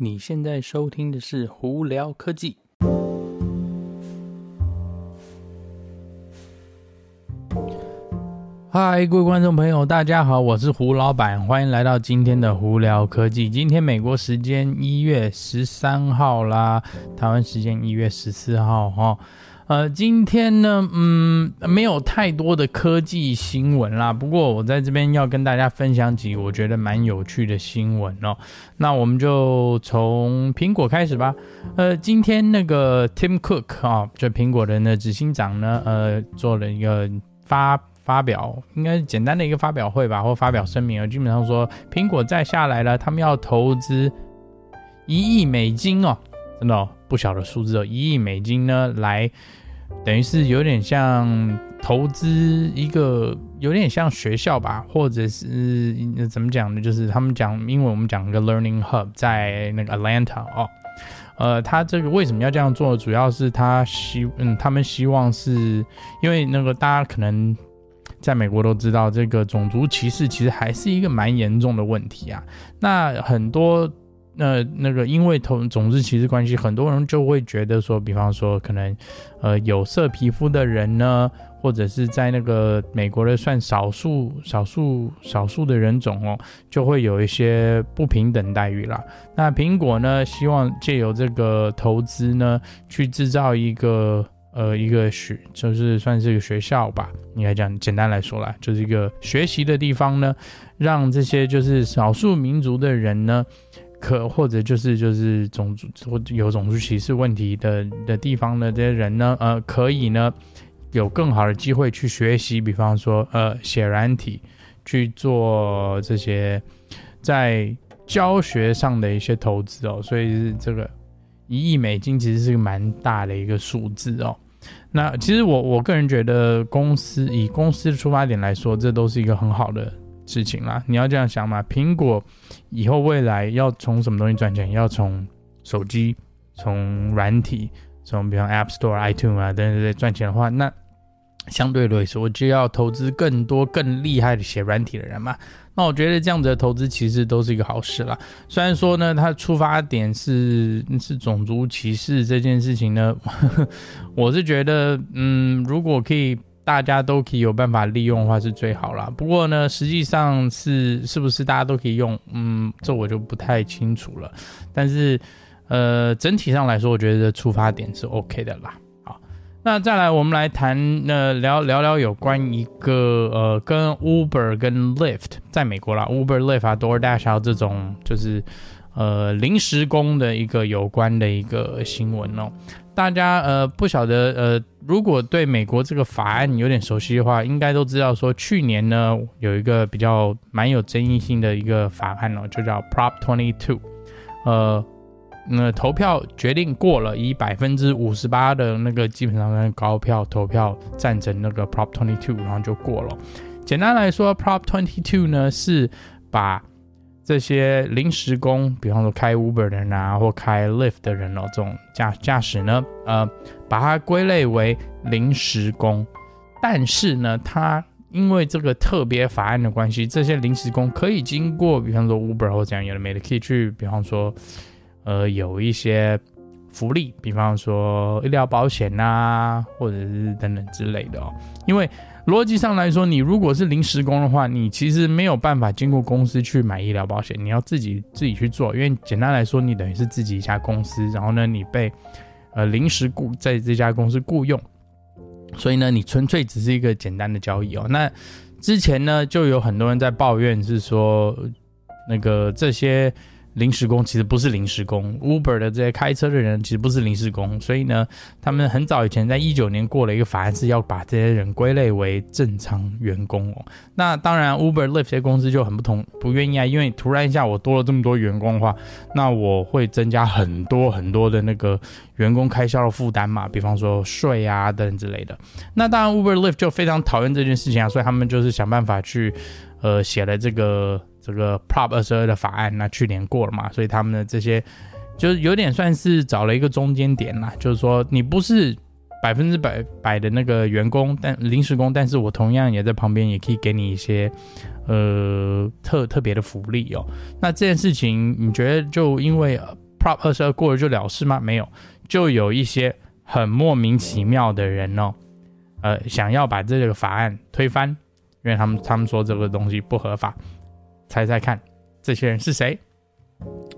你现在收听的是《胡聊科技》。嗨，各位观众朋友，大家好，我是胡老板，欢迎来到今天的《胡聊科技》。今天美国时间一月十三号啦，台湾时间一月十四号哈。呃，今天呢，嗯，没有太多的科技新闻啦。不过我在这边要跟大家分享几个我觉得蛮有趣的新闻哦。那我们就从苹果开始吧。呃，今天那个 Tim Cook 啊、就苹果的那执行长呢，呃，做了一个发发表，应该是简单的一个发表会吧，或发表声明啊。基本上说，苹果再下来了，他们要投资一亿美金哦，真的哦，不小的数字哦，一亿美金呢来。等于是有点像投资一个，有点像学校吧，或者是怎么讲呢？就是他们讲，英文我们讲一个 learning hub 在那个 Atlanta 哦，呃，他这个为什么要这样做？主要是他希，嗯，他们希望是因为那个大家可能在美国都知道，这个种族歧视其实还是一个蛮严重的问题啊。那很多。那那个，因为同种族歧视关系，很多人就会觉得说，比方说，可能，呃，有色皮肤的人呢，或者是在那个美国的算少数、少数、少数的人种哦，就会有一些不平等待遇啦。那苹果呢，希望借由这个投资呢，去制造一个呃一个学，就是算是一个学校吧，应该讲简单来说啦，就是一个学习的地方呢，让这些就是少数民族的人呢。可或者就是就是种族或有种族歧视问题的的地方的这些人呢，呃，可以呢有更好的机会去学习，比方说呃写软体，去做这些在教学上的一些投资哦，所以是这个一亿美金其实是个蛮大的一个数字哦。那其实我我个人觉得，公司以公司的出发点来说，这都是一个很好的。事情啦，你要这样想嘛？苹果以后未来要从什么东西赚钱？要从手机、从软体、从比方 App Store、iTunes 啊等等等赚钱的话，那相对来说就要投资更多、更厉害的写软体的人嘛。那我觉得这样子的投资其实都是一个好事啦。虽然说呢，它出发点是是种族歧视这件事情呢，我是觉得，嗯，如果可以。大家都可以有办法利用的话是最好啦。不过呢，实际上是是不是大家都可以用？嗯，这我就不太清楚了。但是，呃，整体上来说，我觉得出发点是 OK 的啦。那再来我们来谈，呃，聊聊聊有关一个呃，跟 Uber 跟 Lyft 在美国啦，Uber、Lyft 啊，DoorDash 这种就是呃临时工的一个有关的一个新闻哦。大家呃不晓得呃，如果对美国这个法案有点熟悉的话，应该都知道说，去年呢有一个比较蛮有争议性的一个法案哦，就叫 Prop Twenty Two，呃，那投票决定过了，以百分之五十八的那个基本上跟高票投票赞成那个 Prop Twenty Two，然后就过了。简单来说，Prop Twenty Two 呢是把这些临时工，比方说开 Uber 的人啊，或开 Lyft 的人哦，这种驾驾驶呢，呃，把它归类为临时工。但是呢，它因为这个特别法案的关系，这些临时工可以经过，比方说 Uber 或这样有的没的，可以去，比方说，呃，有一些福利，比方说医疗保险、啊，或者是等等之类的哦，因为。逻辑上来说，你如果是临时工的话，你其实没有办法经过公司去买医疗保险，你要自己自己去做。因为简单来说，你等于是自己一家公司，然后呢，你被呃临时雇在这家公司雇佣，所以呢，你纯粹只是一个简单的交易哦。那之前呢，就有很多人在抱怨，是说那个这些。临时工其实不是临时工，Uber 的这些开车的人其实不是临时工，所以呢，他们很早以前在一九年过了一个法案，是要把这些人归类为正常员工哦。那当然，Uber、Lyft 这些公司就很不同，不愿意啊，因为突然一下我多了这么多员工的话，那我会增加很多很多的那个员工开销的负担嘛，比方说税啊等之类的。那当然，Uber、Lyft 就非常讨厌这件事情啊，所以他们就是想办法去，呃，写了这个。这个 Prop 二十二的法案，那去年过了嘛，所以他们的这些就是有点算是找了一个中间点啦，就是说你不是百分之百百的那个员工，但临时工，但是我同样也在旁边，也可以给你一些呃特特别的福利哦。那这件事情，你觉得就因为 Prop 二十二过了就了事吗？没有，就有一些很莫名其妙的人哦，呃，想要把这个法案推翻，因为他们他们说这个东西不合法。猜猜看，这些人是谁？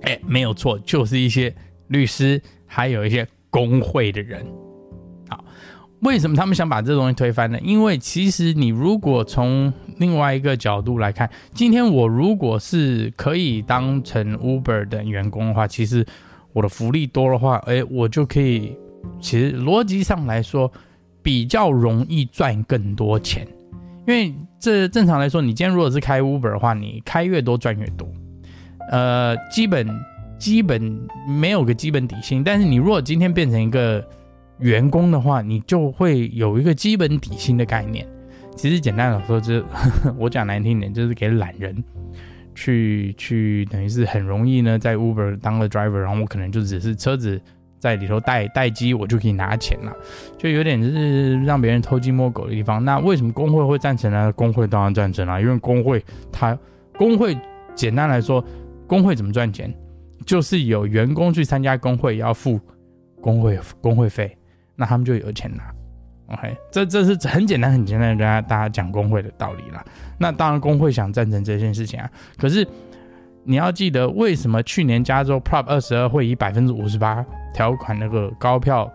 哎，没有错，就是一些律师，还有一些工会的人。好，为什么他们想把这东西推翻呢？因为其实你如果从另外一个角度来看，今天我如果是可以当成 Uber 的员工的话，其实我的福利多的话，哎，我就可以，其实逻辑上来说，比较容易赚更多钱。因为这正常来说，你今天如果是开 Uber 的话，你开越多赚越多。呃，基本基本没有个基本底薪，但是你如果今天变成一个员工的话，你就会有一个基本底薪的概念。其实简单来说，就 我讲难听点，就是给懒人去去，等于是很容易呢，在 Uber 当了 driver，然后我可能就只是车子。在里头待待机，我就可以拿钱了，就有点是让别人偷鸡摸狗的地方。那为什么工会会赞成呢？工会当然赞成了，因为工会它工会简单来说，工会怎么赚钱？就是有员工去参加工会要付工会工会费，那他们就有钱拿。OK，这这是很简单很简单的跟大家大家讲工会的道理啦。那当然工会想赞成这件事情啊，可是。你要记得，为什么去年加州 Prop 二十二会以百分之五十八条款那个高票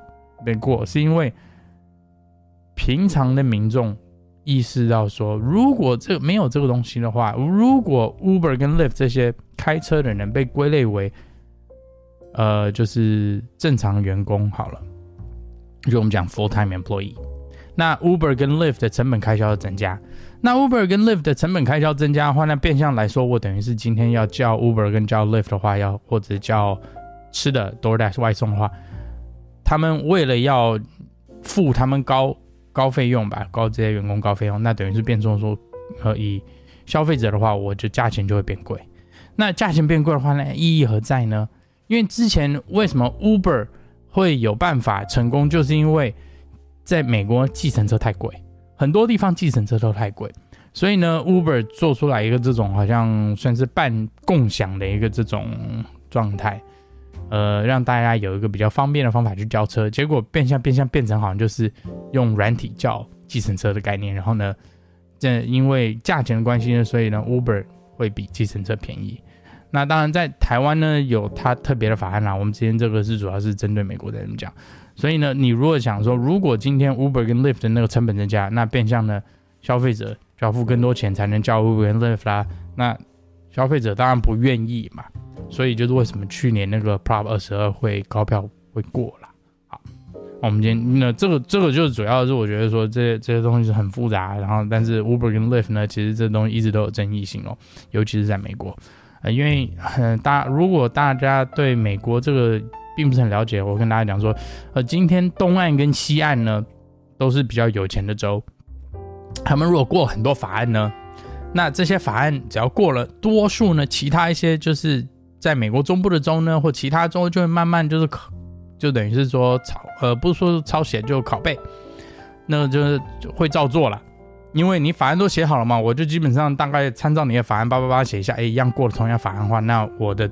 被过？是因为平常的民众意识到说，如果这没有这个东西的话，如果 Uber 跟 Lyft 这些开车的人被归类为呃，就是正常员工好了，就我们讲 full time employee，那 Uber 跟 Lyft 的成本开销要增加。那 Uber 跟 Lyft 的成本开销增加的话，那变相来说，我等于是今天要叫 Uber 跟叫 Lyft 的话，要或者叫吃的 DoorDash 外送的话，他们为了要付他们高高费用吧，高这些员工高费用，那等于是变成说，呃，以消费者的话，我就价钱就会变贵。那价钱变贵的话呢，意义何在呢？因为之前为什么 Uber 会有办法成功，就是因为在美国计程车太贵。很多地方计程车都太贵，所以呢，Uber 做出来一个这种好像算是半共享的一个这种状态，呃，让大家有一个比较方便的方法去叫车。结果变相变相变成好像就是用软体叫计程车的概念。然后呢，这因为价钱的关系呢，所以呢，Uber 会比计程车便宜。那当然在台湾呢，有它特别的法案啦。我们今天这个是主要是针对美国的人讲。所以呢，你如果想说，如果今天 Uber 跟 Lyft 的那个成本增加，那变相呢，消费者就要付更多钱才能叫 Uber 跟 Lyft 啦。那消费者当然不愿意嘛。所以就是为什么去年那个 Prop 二十二会高票会过了。好，我们今天那这个这个就是主要是我觉得说这这些东西是很复杂，然后但是 Uber 跟 Lyft 呢，其实这东西一直都有争议性哦，尤其是在美国，呃，因为很、大，如果大家对美国这个。并不是很了解，我跟大家讲说，呃，今天东岸跟西岸呢，都是比较有钱的州，他们如果过很多法案呢，那这些法案只要过了，多数呢，其他一些就是在美国中部的州呢，或其他州就会慢慢就是考，就等于是说抄，呃，不是说抄写就拷贝，那就是会照做了，因为你法案都写好了嘛，我就基本上大概参照你的法案叭叭叭写一下，哎，一样过了同样法案的话，那我的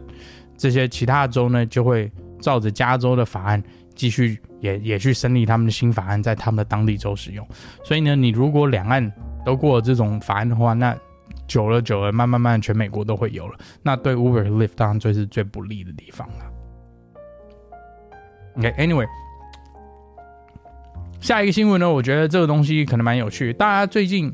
这些其他的州呢就会。照着加州的法案继续也也去审理他们的新法案，在他们的当地州使用。所以呢，你如果两岸都过了这种法案的话，那久了久了，慢慢慢全美国都会有了。那对 Uber、l i f t 当然最是最不利的地方了。OK，Anyway，下一个新闻呢，我觉得这个东西可能蛮有趣。大家最近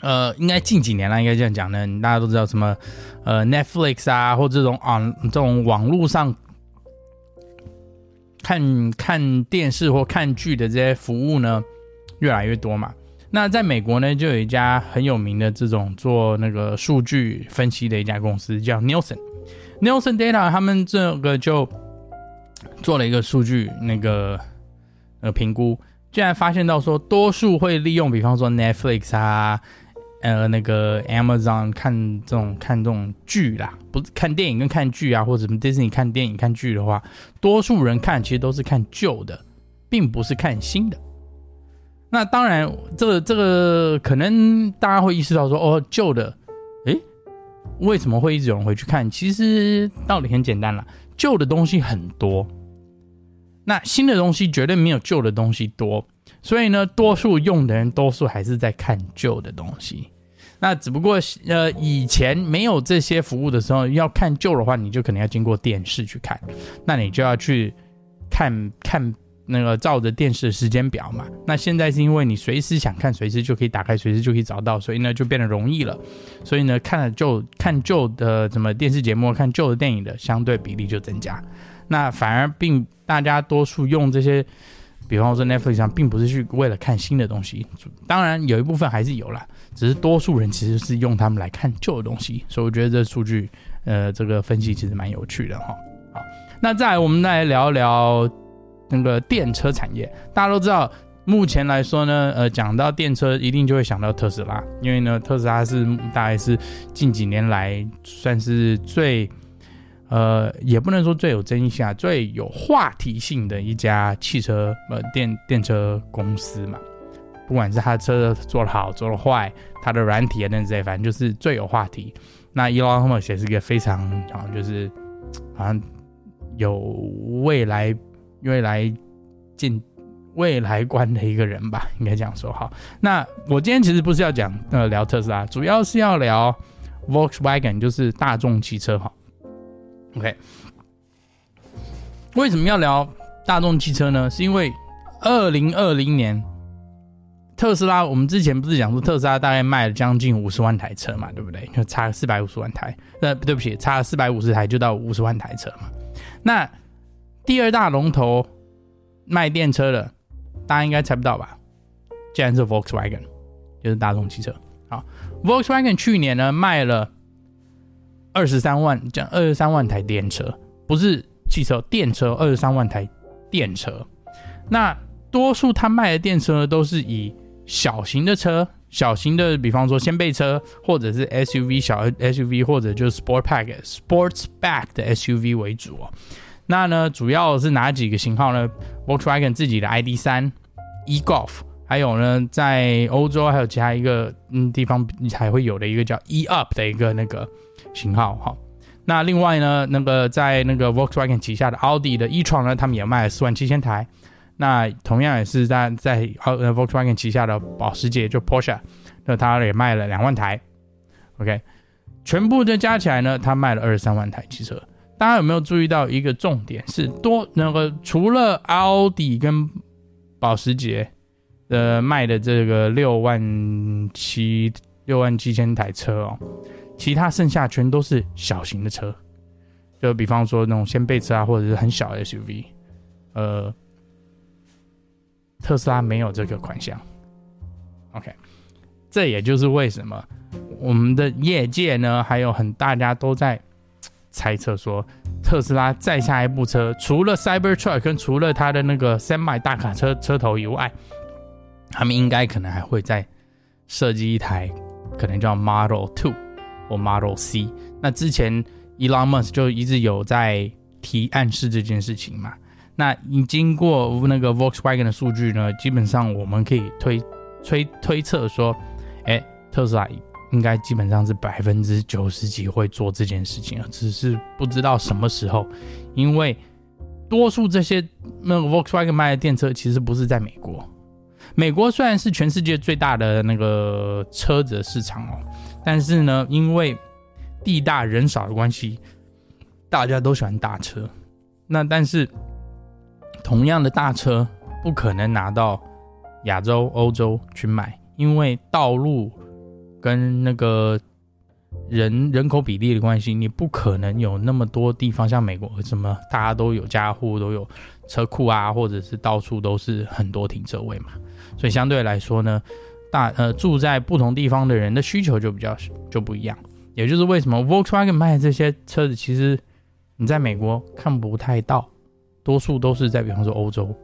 呃，应该近几年了，应该这样讲呢，大家都知道什么呃 Netflix 啊，或这种啊这种网络上。看看电视或看剧的这些服务呢，越来越多嘛。那在美国呢，就有一家很有名的这种做那个数据分析的一家公司，叫 Nielsen。Nielsen Data 他们这个就做了一个数据那个呃评估，竟然发现到说，多数会利用，比方说 Netflix 啊。呃，那个 Amazon 看这种看这种剧啦，不是看电影跟看剧啊，或者什么 Disney 看电影看剧的话，多数人看其实都是看旧的，并不是看新的。那当然，这个这个可能大家会意识到说，哦，旧的，诶，为什么会一直有人回去看？其实道理很简单啦，旧的东西很多，那新的东西绝对没有旧的东西多，所以呢，多数用的人多数还是在看旧的东西。那只不过呃，以前没有这些服务的时候，要看旧的话，你就可能要经过电视去看，那你就要去看看。那个照着电视的时间表嘛，那现在是因为你随时想看，随时就可以打开，随时就可以找到，所以呢就变得容易了。所以呢，看了旧看旧的什么电视节目，看旧的电影的相对比例就增加。那反而并大家多数用这些，比方说 Netflix 上，并不是去为了看新的东西，当然有一部分还是有啦，只是多数人其实是用他们来看旧的东西。所以我觉得这数据，呃，这个分析其实蛮有趣的哈。好，那再来我们再来聊一聊。那个电车产业，大家都知道，目前来说呢，呃，讲到电车，一定就会想到特斯拉，因为呢，特斯拉是大概是近几年来算是最，呃，也不能说最有争议性啊，最有话题性的一家汽车呃电电车公司嘛。不管是他的车做的好做的坏，他的软体啊等等这些，反正就是最有话题。那 Elon Musk 也是一个非常啊，就是好像有未来。未来进未来观的一个人吧，应该这样说。好，那我今天其实不是要讲呃聊特斯拉，主要是要聊 Volkswagen，就是大众汽车。哈，OK，为什么要聊大众汽车呢？是因为二零二零年特斯拉，我们之前不是讲说特斯拉大概卖了将近五十万台车嘛，对不对？就差四百五十万台，呃，对不起，差四百五十台就到五十万台车嘛。那第二大龙头卖电车的，大家应该猜不到吧？竟然是 Volkswagen，就是大众汽车。好，Volkswagen 去年呢卖了二十三万，讲二十三万台电车，不是汽车，电车二十三万台电车。那多数他卖的电车呢，都是以小型的车，小型的，比方说掀背车，或者是 SUV 小 SUV，或者就是 Sport Pack Sportsback 的 SUV 为主哦。那呢，主要是哪几个型号呢？Volkswagen 自己的 ID.3、e-Golf，还有呢，在欧洲还有其他一个嗯地方还会有的一个叫 e-Up 的一个那个型号哈。那另外呢，那个在那个 Volkswagen 旗下的奥迪的 e-tron 呢，他们也卖了四万七千台。那同样也是在在 Volkswagen 旗下的保时捷就 Porsche，那它也卖了两万台。OK，全部的加起来呢，它卖了二十三万台汽车。大家有没有注意到一个重点是多那个除了奥迪跟保时捷的卖的这个六万七六万七千台车哦，其他剩下全都是小型的车，就比方说那种掀背车啊，或者是很小的 SUV，呃，特斯拉没有这个款项。OK，这也就是为什么我们的业界呢，还有很大家都在。猜测说，特斯拉再下一部车，除了 Cybertruck 跟除了它的那个 Semi 大卡车车头以外，他们应该可能还会再设计一台，可能叫 Model Two 或 Model C。那之前 Elon Musk 就一直有在提暗示这件事情嘛。那你经过那个 Volkswagen 的数据呢，基本上我们可以推推推测说，哎，特斯拉。应该基本上是百分之九十几会做这件事情啊，只是不知道什么时候。因为多数这些那个 Volkswagen 卖的电车其实不是在美国。美国虽然是全世界最大的那个车子市场哦，但是呢，因为地大人少的关系，大家都喜欢大车。那但是同样的大车不可能拿到亚洲、欧洲去卖，因为道路。跟那个人人口比例的关系，你不可能有那么多地方，像美国什么大家都有家户都有车库啊，或者是到处都是很多停车位嘛，所以相对来说呢，大呃住在不同地方的人的需求就比较就不一样。也就是为什么 Volkswagen 卖这些车子，其实你在美国看不太到，多数都是在比方说欧洲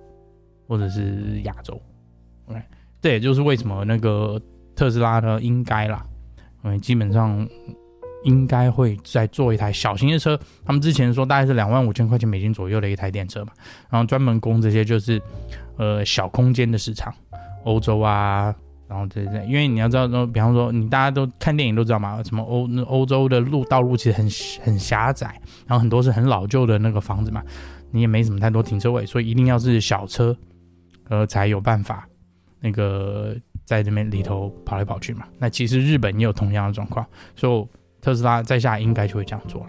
或者是亚洲。OK，这也就是为什么那个。特斯拉呢，应该啦，嗯，基本上应该会再做一台小型的车。他们之前说大概是两万五千块钱美金左右的一台电车嘛，然后专门供这些就是呃小空间的市场，欧洲啊、然后对对，因为你要知道，比方说你大家都看电影都知道嘛，什么欧欧洲的路道路其实很很狭窄，然后很多是很老旧的那个房子嘛，你也没什么太多停车位，所以一定要是小车，呃才有办法那个在这边里头跑来跑去嘛。那其实日本也有同样的状况，所以特斯拉在下应该就会这样做了。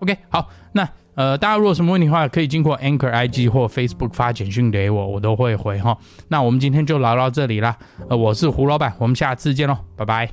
OK，好，那。呃，大家如果什么问题的话，可以经过 Anchor IG 或 Facebook 发简讯给我，我都会回哈。那我们今天就聊到这里啦。呃，我是胡老板，我们下次见喽，拜拜。